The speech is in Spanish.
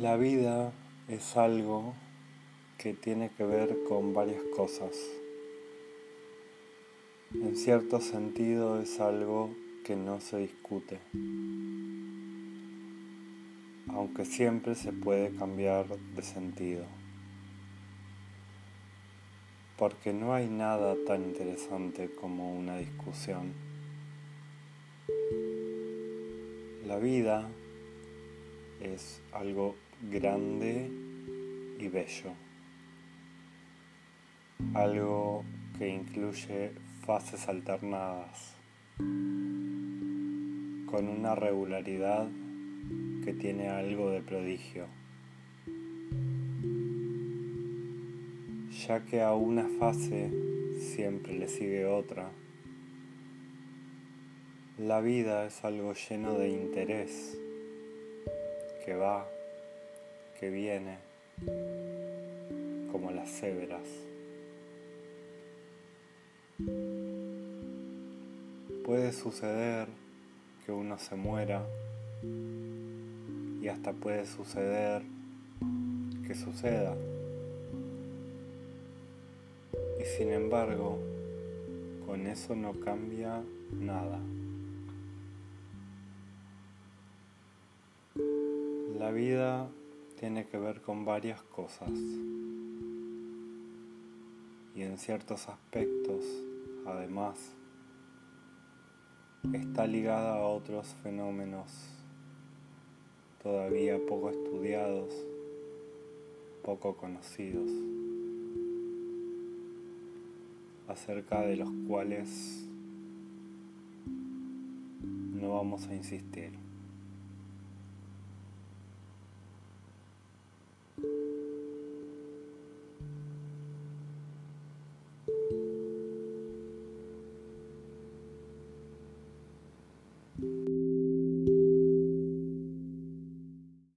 La vida es algo que tiene que ver con varias cosas. En cierto sentido es algo que no se discute, aunque siempre se puede cambiar de sentido, porque no hay nada tan interesante como una discusión. La vida es algo grande y bello, algo que incluye fases alternadas, con una regularidad que tiene algo de prodigio, ya que a una fase siempre le sigue otra. La vida es algo lleno de interés que va, que viene, como las cebras. Puede suceder que uno se muera y hasta puede suceder que suceda. Y sin embargo, con eso no cambia nada. La vida tiene que ver con varias cosas y en ciertos aspectos, además, está ligada a otros fenómenos todavía poco estudiados, poco conocidos, acerca de los cuales no vamos a insistir. thank you